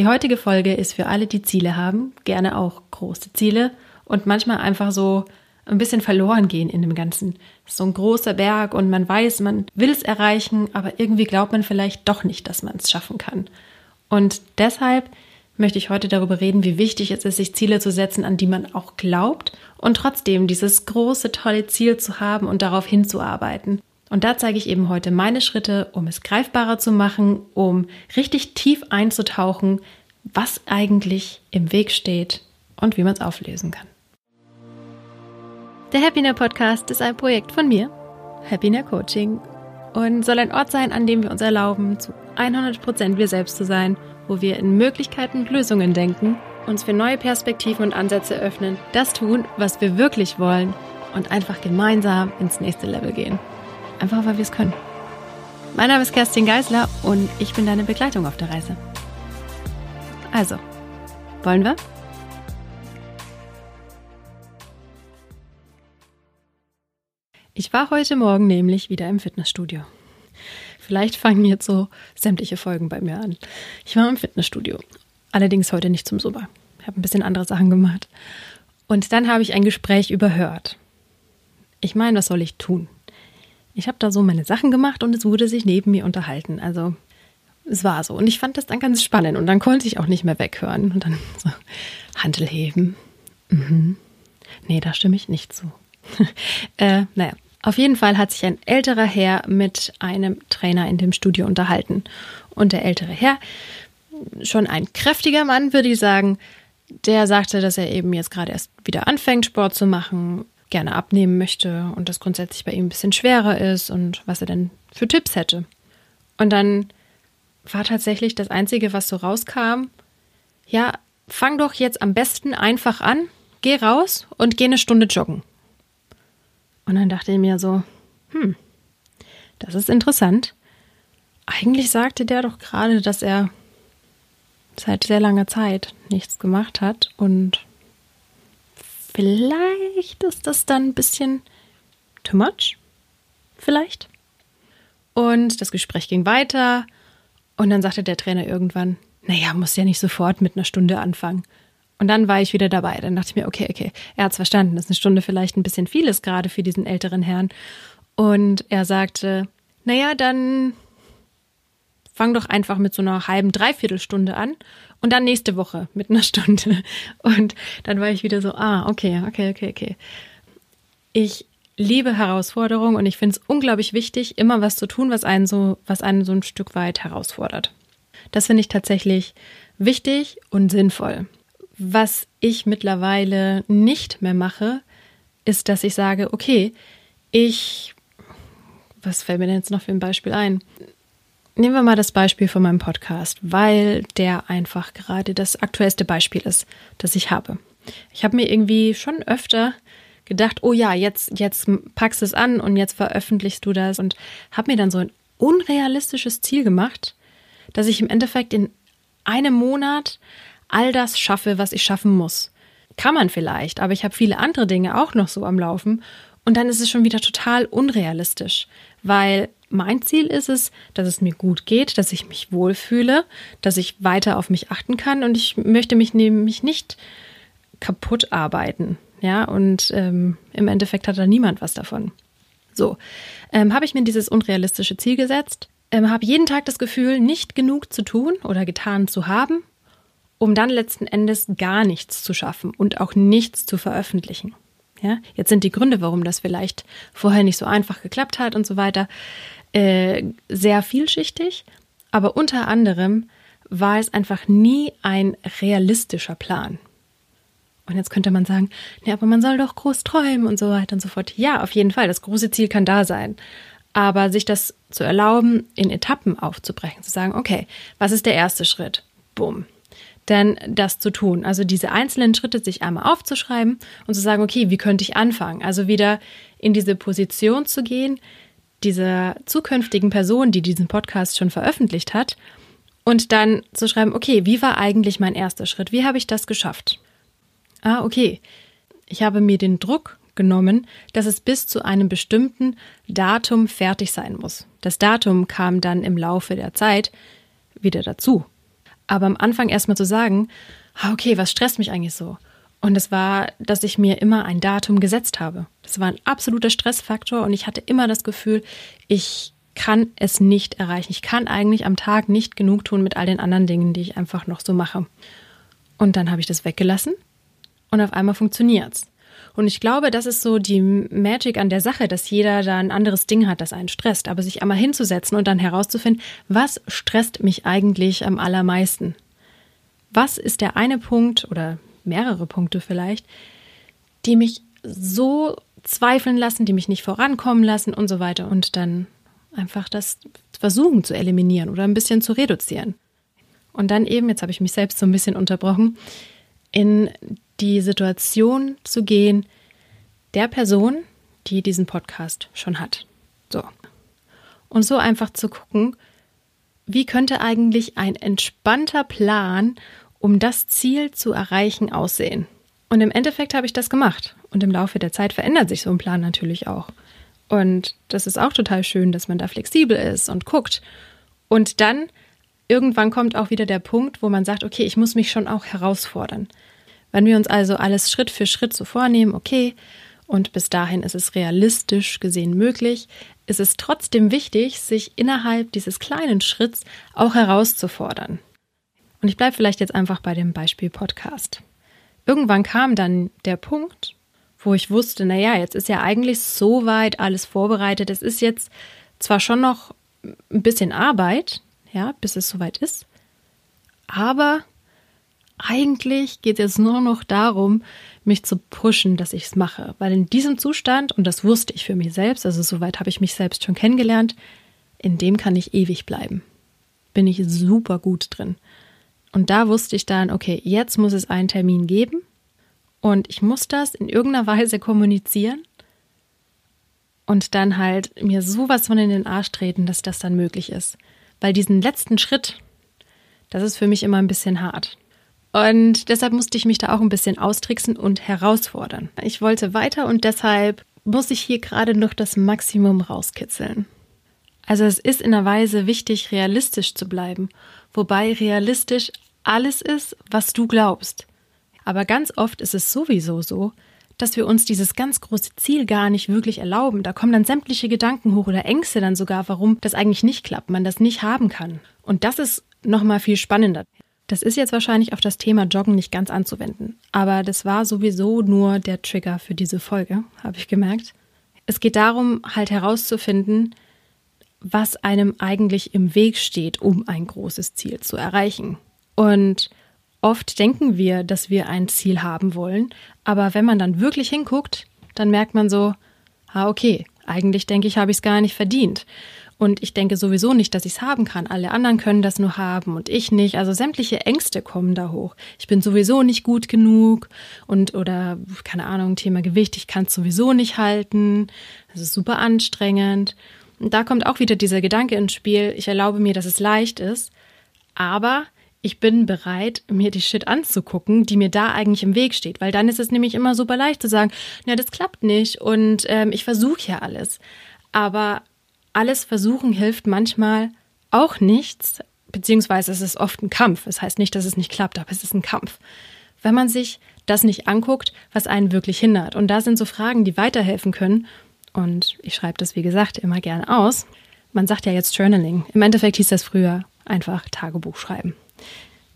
Die heutige Folge ist für alle, die Ziele haben, gerne auch große Ziele und manchmal einfach so ein bisschen verloren gehen in dem Ganzen. So ein großer Berg und man weiß, man will es erreichen, aber irgendwie glaubt man vielleicht doch nicht, dass man es schaffen kann. Und deshalb möchte ich heute darüber reden, wie wichtig es ist, sich Ziele zu setzen, an die man auch glaubt und trotzdem dieses große, tolle Ziel zu haben und darauf hinzuarbeiten. Und da zeige ich eben heute meine Schritte, um es greifbarer zu machen, um richtig tief einzutauchen, was eigentlich im Weg steht und wie man es auflösen kann. Der Happiner Podcast ist ein Projekt von mir, Happiner Coaching, und soll ein Ort sein, an dem wir uns erlauben, zu 100% wir selbst zu sein, wo wir in Möglichkeiten und Lösungen denken, uns für neue Perspektiven und Ansätze öffnen, das tun, was wir wirklich wollen und einfach gemeinsam ins nächste Level gehen. Einfach weil wir es können. Mein Name ist Kerstin Geisler und ich bin deine Begleitung auf der Reise. Also, wollen wir? Ich war heute Morgen nämlich wieder im Fitnessstudio. Vielleicht fangen jetzt so sämtliche Folgen bei mir an. Ich war im Fitnessstudio. Allerdings heute nicht zum Super. Ich habe ein bisschen andere Sachen gemacht. Und dann habe ich ein Gespräch überhört. Ich meine, was soll ich tun? Ich habe da so meine Sachen gemacht und es wurde sich neben mir unterhalten. Also es war so. Und ich fand das dann ganz spannend. Und dann konnte ich auch nicht mehr weghören. Und dann so, Handel heben. Mhm. Nee, da stimme ich nicht zu. äh, naja, auf jeden Fall hat sich ein älterer Herr mit einem Trainer in dem Studio unterhalten. Und der ältere Herr, schon ein kräftiger Mann, würde ich sagen, der sagte, dass er eben jetzt gerade erst wieder anfängt, Sport zu machen, gerne abnehmen möchte und das grundsätzlich bei ihm ein bisschen schwerer ist und was er denn für Tipps hätte. Und dann war tatsächlich das Einzige, was so rauskam, ja, fang doch jetzt am besten einfach an, geh raus und geh eine Stunde joggen. Und dann dachte ich mir so, hm, das ist interessant. Eigentlich sagte der doch gerade, dass er seit sehr langer Zeit nichts gemacht hat und vielleicht ist das dann ein bisschen too much. Vielleicht. Und das Gespräch ging weiter und dann sagte der Trainer irgendwann, naja, muss ja nicht sofort mit einer Stunde anfangen. Und dann war ich wieder dabei. Dann dachte ich mir, okay, okay, er hat es verstanden, dass eine Stunde vielleicht ein bisschen viel ist, gerade für diesen älteren Herrn. Und er sagte, naja, dann fang doch einfach mit so einer halben, dreiviertelstunde an und dann nächste Woche mit einer Stunde. Und dann war ich wieder so, ah, okay, okay, okay, okay. Ich liebe Herausforderungen und ich finde es unglaublich wichtig, immer was zu tun, was einen so, was einen so ein Stück weit herausfordert. Das finde ich tatsächlich wichtig und sinnvoll. Was ich mittlerweile nicht mehr mache, ist, dass ich sage, okay, ich, was fällt mir denn jetzt noch für ein Beispiel ein? Nehmen wir mal das Beispiel von meinem Podcast, weil der einfach gerade das aktuellste Beispiel ist, das ich habe. Ich habe mir irgendwie schon öfter gedacht, oh ja, jetzt, jetzt packst du es an und jetzt veröffentlichst du das und habe mir dann so ein unrealistisches Ziel gemacht, dass ich im Endeffekt in einem Monat all das schaffe, was ich schaffen muss. Kann man vielleicht, aber ich habe viele andere Dinge auch noch so am Laufen und dann ist es schon wieder total unrealistisch, weil mein Ziel ist es, dass es mir gut geht, dass ich mich wohlfühle, dass ich weiter auf mich achten kann und ich möchte mich nämlich nicht kaputt arbeiten. Ja, und ähm, im Endeffekt hat da niemand was davon. So, ähm, habe ich mir dieses unrealistische Ziel gesetzt, ähm, habe jeden Tag das Gefühl, nicht genug zu tun oder getan zu haben um dann letzten Endes gar nichts zu schaffen und auch nichts zu veröffentlichen. Ja, jetzt sind die Gründe, warum das vielleicht vorher nicht so einfach geklappt hat und so weiter, äh, sehr vielschichtig. Aber unter anderem war es einfach nie ein realistischer Plan. Und jetzt könnte man sagen, nee, aber man soll doch groß träumen und so weiter und so fort. Ja, auf jeden Fall, das große Ziel kann da sein. Aber sich das zu erlauben, in Etappen aufzubrechen, zu sagen, okay, was ist der erste Schritt? Bumm, denn das zu tun. Also diese einzelnen Schritte sich einmal aufzuschreiben und zu sagen, okay, wie könnte ich anfangen? Also wieder in diese Position zu gehen, dieser zukünftigen Person, die diesen Podcast schon veröffentlicht hat, und dann zu schreiben, okay, wie war eigentlich mein erster Schritt? Wie habe ich das geschafft? Ah, okay. Ich habe mir den Druck genommen, dass es bis zu einem bestimmten Datum fertig sein muss. Das Datum kam dann im Laufe der Zeit wieder dazu. Aber am Anfang erstmal zu sagen, ah, okay, was stresst mich eigentlich so? Und es war, dass ich mir immer ein Datum gesetzt habe. Das war ein absoluter Stressfaktor und ich hatte immer das Gefühl, ich kann es nicht erreichen. Ich kann eigentlich am Tag nicht genug tun mit all den anderen Dingen, die ich einfach noch so mache. Und dann habe ich das weggelassen und auf einmal funktioniert's. Und ich glaube, das ist so die Magic an der Sache, dass jeder da ein anderes Ding hat, das einen stresst. Aber sich einmal hinzusetzen und dann herauszufinden, was stresst mich eigentlich am allermeisten? Was ist der eine Punkt oder mehrere Punkte vielleicht, die mich so zweifeln lassen, die mich nicht vorankommen lassen und so weiter und dann einfach das versuchen zu eliminieren oder ein bisschen zu reduzieren. Und dann eben, jetzt habe ich mich selbst so ein bisschen unterbrochen, in die Situation zu gehen der Person, die diesen Podcast schon hat. So. Und so einfach zu gucken, wie könnte eigentlich ein entspannter Plan um das Ziel zu erreichen, aussehen. Und im Endeffekt habe ich das gemacht. Und im Laufe der Zeit verändert sich so ein Plan natürlich auch. Und das ist auch total schön, dass man da flexibel ist und guckt. Und dann irgendwann kommt auch wieder der Punkt, wo man sagt, okay, ich muss mich schon auch herausfordern. Wenn wir uns also alles Schritt für Schritt so vornehmen, okay, und bis dahin ist es realistisch gesehen möglich, ist es trotzdem wichtig, sich innerhalb dieses kleinen Schritts auch herauszufordern. Und ich bleibe vielleicht jetzt einfach bei dem Beispiel Podcast. Irgendwann kam dann der Punkt, wo ich wusste, naja, jetzt ist ja eigentlich soweit alles vorbereitet. Es ist jetzt zwar schon noch ein bisschen Arbeit, ja, bis es soweit ist, aber eigentlich geht es nur noch darum, mich zu pushen, dass ich es mache. Weil in diesem Zustand, und das wusste ich für mich selbst, also soweit habe ich mich selbst schon kennengelernt, in dem kann ich ewig bleiben. Bin ich super gut drin. Und da wusste ich dann, okay, jetzt muss es einen Termin geben und ich muss das in irgendeiner Weise kommunizieren und dann halt mir sowas von in den Arsch treten, dass das dann möglich ist. Weil diesen letzten Schritt, das ist für mich immer ein bisschen hart. Und deshalb musste ich mich da auch ein bisschen austricksen und herausfordern. Ich wollte weiter und deshalb muss ich hier gerade noch das Maximum rauskitzeln. Also es ist in einer Weise wichtig, realistisch zu bleiben, wobei realistisch alles ist, was du glaubst. Aber ganz oft ist es sowieso so, dass wir uns dieses ganz große Ziel gar nicht wirklich erlauben. Da kommen dann sämtliche Gedanken hoch oder Ängste dann sogar, warum das eigentlich nicht klappt, man das nicht haben kann. Und das ist nochmal viel spannender. Das ist jetzt wahrscheinlich auf das Thema Joggen nicht ganz anzuwenden, aber das war sowieso nur der Trigger für diese Folge, habe ich gemerkt. Es geht darum, halt herauszufinden, was einem eigentlich im Weg steht, um ein großes Ziel zu erreichen. Und oft denken wir, dass wir ein Ziel haben wollen, aber wenn man dann wirklich hinguckt, dann merkt man so, ah, okay, eigentlich denke ich, habe ich es gar nicht verdient. Und ich denke sowieso nicht, dass ich es haben kann. Alle anderen können das nur haben und ich nicht. Also sämtliche Ängste kommen da hoch. Ich bin sowieso nicht gut genug und oder keine Ahnung, Thema Gewicht, ich kann es sowieso nicht halten. Das ist super anstrengend. Da kommt auch wieder dieser Gedanke ins Spiel, ich erlaube mir, dass es leicht ist, aber ich bin bereit, mir die Shit anzugucken, die mir da eigentlich im Weg steht, weil dann ist es nämlich immer super leicht zu sagen, na, das klappt nicht und ähm, ich versuche ja alles. Aber alles versuchen hilft manchmal auch nichts, beziehungsweise es ist oft ein Kampf. Es das heißt nicht, dass es nicht klappt, aber es ist ein Kampf. Wenn man sich das nicht anguckt, was einen wirklich hindert. Und da sind so Fragen, die weiterhelfen können und ich schreibe das, wie gesagt, immer gerne aus. Man sagt ja jetzt Journaling. Im Endeffekt hieß das früher einfach Tagebuch schreiben.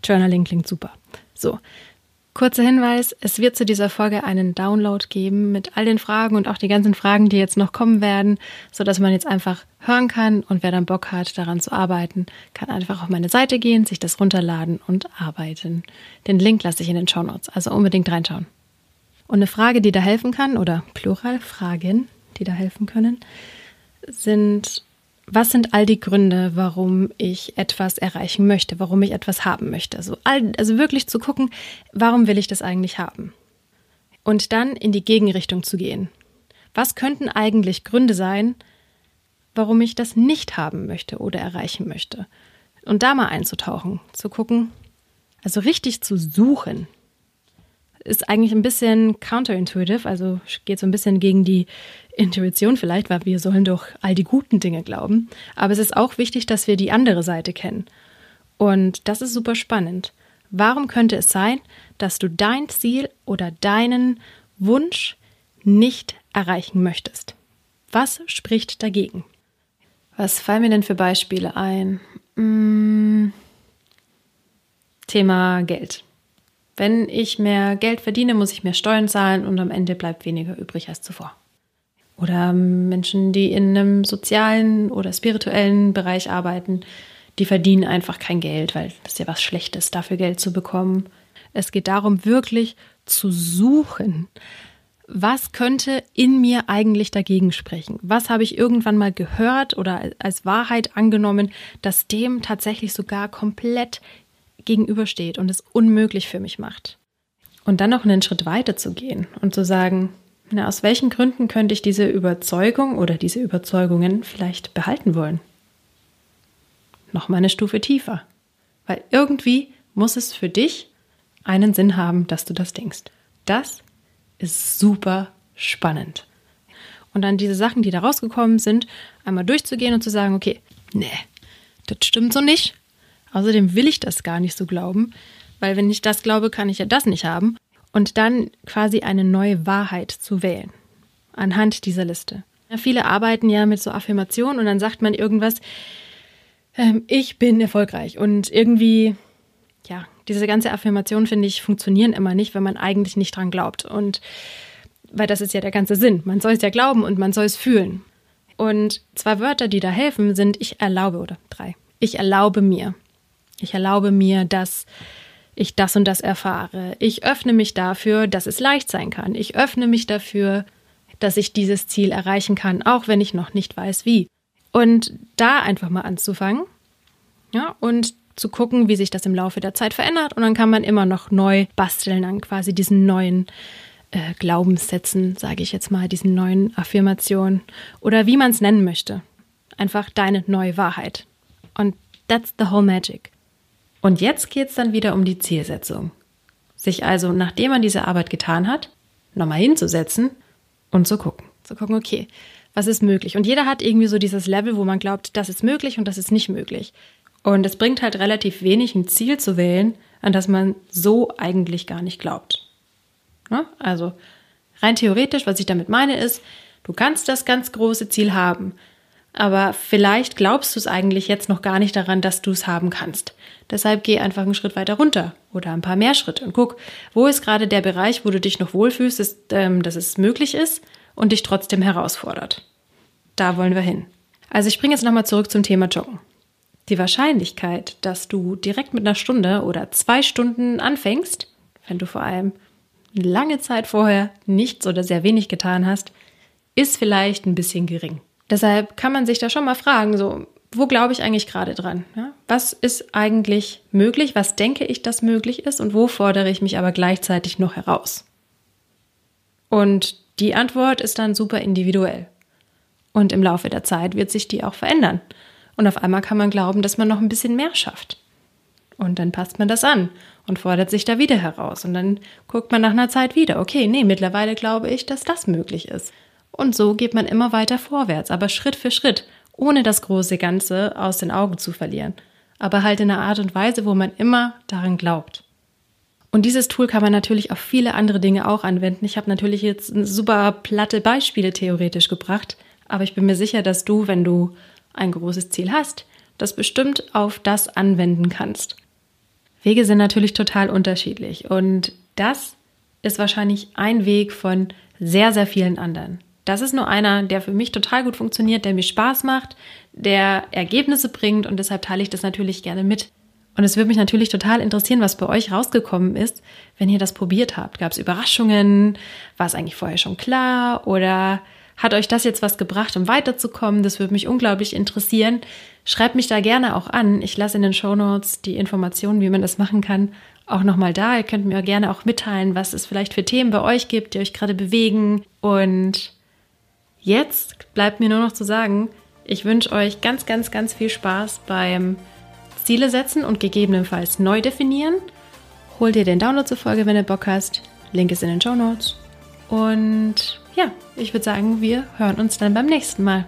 Journaling klingt super. So. Kurzer Hinweis, es wird zu dieser Folge einen Download geben mit all den Fragen und auch die ganzen Fragen, die jetzt noch kommen werden, so dass man jetzt einfach hören kann und wer dann Bock hat, daran zu arbeiten, kann einfach auf meine Seite gehen, sich das runterladen und arbeiten. Den Link lasse ich in den Show Notes, also unbedingt reinschauen. Und eine Frage, die da helfen kann, oder Plural Fragen, die da helfen können, sind, was sind all die Gründe, warum ich etwas erreichen möchte, warum ich etwas haben möchte? Also, all, also wirklich zu gucken, warum will ich das eigentlich haben? Und dann in die Gegenrichtung zu gehen. Was könnten eigentlich Gründe sein, warum ich das nicht haben möchte oder erreichen möchte? Und da mal einzutauchen, zu gucken, also richtig zu suchen, ist eigentlich ein bisschen counterintuitive, also geht so ein bisschen gegen die Intuition vielleicht, weil wir sollen doch all die guten Dinge glauben. Aber es ist auch wichtig, dass wir die andere Seite kennen. Und das ist super spannend. Warum könnte es sein, dass du dein Ziel oder deinen Wunsch nicht erreichen möchtest? Was spricht dagegen? Was fallen mir denn für Beispiele ein? Hm, Thema Geld. Wenn ich mehr Geld verdiene, muss ich mehr Steuern zahlen und am Ende bleibt weniger übrig als zuvor. Oder Menschen, die in einem sozialen oder spirituellen Bereich arbeiten, die verdienen einfach kein Geld, weil das ist ja was Schlechtes, dafür Geld zu bekommen. Es geht darum, wirklich zu suchen. Was könnte in mir eigentlich dagegen sprechen? Was habe ich irgendwann mal gehört oder als Wahrheit angenommen, dass dem tatsächlich sogar komplett gegenübersteht und es unmöglich für mich macht? Und dann noch einen Schritt weiter zu gehen und zu sagen, na, aus welchen Gründen könnte ich diese Überzeugung oder diese Überzeugungen vielleicht behalten wollen? Noch mal eine Stufe tiefer. Weil irgendwie muss es für dich einen Sinn haben, dass du das denkst. Das ist super spannend. Und dann diese Sachen, die da rausgekommen sind, einmal durchzugehen und zu sagen, okay, nee, das stimmt so nicht. Außerdem will ich das gar nicht so glauben, weil wenn ich das glaube, kann ich ja das nicht haben und dann quasi eine neue Wahrheit zu wählen anhand dieser Liste. Ja, viele arbeiten ja mit so Affirmationen und dann sagt man irgendwas, ähm, ich bin erfolgreich und irgendwie, ja, diese ganze Affirmation finde ich funktionieren immer nicht, wenn man eigentlich nicht dran glaubt und weil das ist ja der ganze Sinn. Man soll es ja glauben und man soll es fühlen. Und zwei Wörter, die da helfen, sind ich erlaube oder drei. Ich erlaube mir. Ich erlaube mir, dass ich das und das erfahre. Ich öffne mich dafür, dass es leicht sein kann. Ich öffne mich dafür, dass ich dieses Ziel erreichen kann, auch wenn ich noch nicht weiß wie. Und da einfach mal anzufangen, ja, und zu gucken, wie sich das im Laufe der Zeit verändert. Und dann kann man immer noch neu basteln an quasi diesen neuen äh, Glaubenssätzen, sage ich jetzt mal, diesen neuen Affirmationen oder wie man es nennen möchte. Einfach deine neue Wahrheit. Und that's the whole magic. Und jetzt geht es dann wieder um die Zielsetzung. Sich also, nachdem man diese Arbeit getan hat, nochmal hinzusetzen und zu gucken. Zu gucken, okay, was ist möglich? Und jeder hat irgendwie so dieses Level, wo man glaubt, das ist möglich und das ist nicht möglich. Und es bringt halt relativ wenig, ein Ziel zu wählen, an das man so eigentlich gar nicht glaubt. Ne? Also rein theoretisch, was ich damit meine, ist, du kannst das ganz große Ziel haben, aber vielleicht glaubst du es eigentlich jetzt noch gar nicht daran, dass du es haben kannst. Deshalb geh einfach einen Schritt weiter runter oder ein paar mehr Schritte und guck, wo ist gerade der Bereich, wo du dich noch wohlfühlst, dass, ähm, dass es möglich ist und dich trotzdem herausfordert. Da wollen wir hin. Also ich springe jetzt nochmal zurück zum Thema Joggen. Die Wahrscheinlichkeit, dass du direkt mit einer Stunde oder zwei Stunden anfängst, wenn du vor allem lange Zeit vorher nichts oder sehr wenig getan hast, ist vielleicht ein bisschen gering. Deshalb kann man sich da schon mal fragen, so, wo glaube ich eigentlich gerade dran? Ja? Was ist eigentlich möglich? Was denke ich, dass möglich ist? Und wo fordere ich mich aber gleichzeitig noch heraus? Und die Antwort ist dann super individuell. Und im Laufe der Zeit wird sich die auch verändern. Und auf einmal kann man glauben, dass man noch ein bisschen mehr schafft. Und dann passt man das an und fordert sich da wieder heraus. Und dann guckt man nach einer Zeit wieder, okay, nee, mittlerweile glaube ich, dass das möglich ist. Und so geht man immer weiter vorwärts, aber Schritt für Schritt, ohne das große Ganze aus den Augen zu verlieren. Aber halt in einer Art und Weise, wo man immer daran glaubt. Und dieses Tool kann man natürlich auf viele andere Dinge auch anwenden. Ich habe natürlich jetzt super platte Beispiele theoretisch gebracht, aber ich bin mir sicher, dass du, wenn du ein großes Ziel hast, das bestimmt auf das anwenden kannst. Wege sind natürlich total unterschiedlich und das ist wahrscheinlich ein Weg von sehr, sehr vielen anderen. Das ist nur einer, der für mich total gut funktioniert, der mir Spaß macht, der Ergebnisse bringt und deshalb teile ich das natürlich gerne mit. Und es würde mich natürlich total interessieren, was bei euch rausgekommen ist, wenn ihr das probiert habt. Gab es Überraschungen? War es eigentlich vorher schon klar? Oder hat euch das jetzt was gebracht, um weiterzukommen? Das würde mich unglaublich interessieren. Schreibt mich da gerne auch an. Ich lasse in den Show Notes die Informationen, wie man das machen kann, auch nochmal da. Ihr könnt mir gerne auch mitteilen, was es vielleicht für Themen bei euch gibt, die euch gerade bewegen. Und Jetzt bleibt mir nur noch zu sagen, ich wünsche euch ganz, ganz, ganz viel Spaß beim Ziele setzen und gegebenenfalls neu definieren. Hol dir den Download zur Folge, wenn du Bock hast. Link ist in den Show Notes. Und ja, ich würde sagen, wir hören uns dann beim nächsten Mal.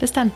Bis dann.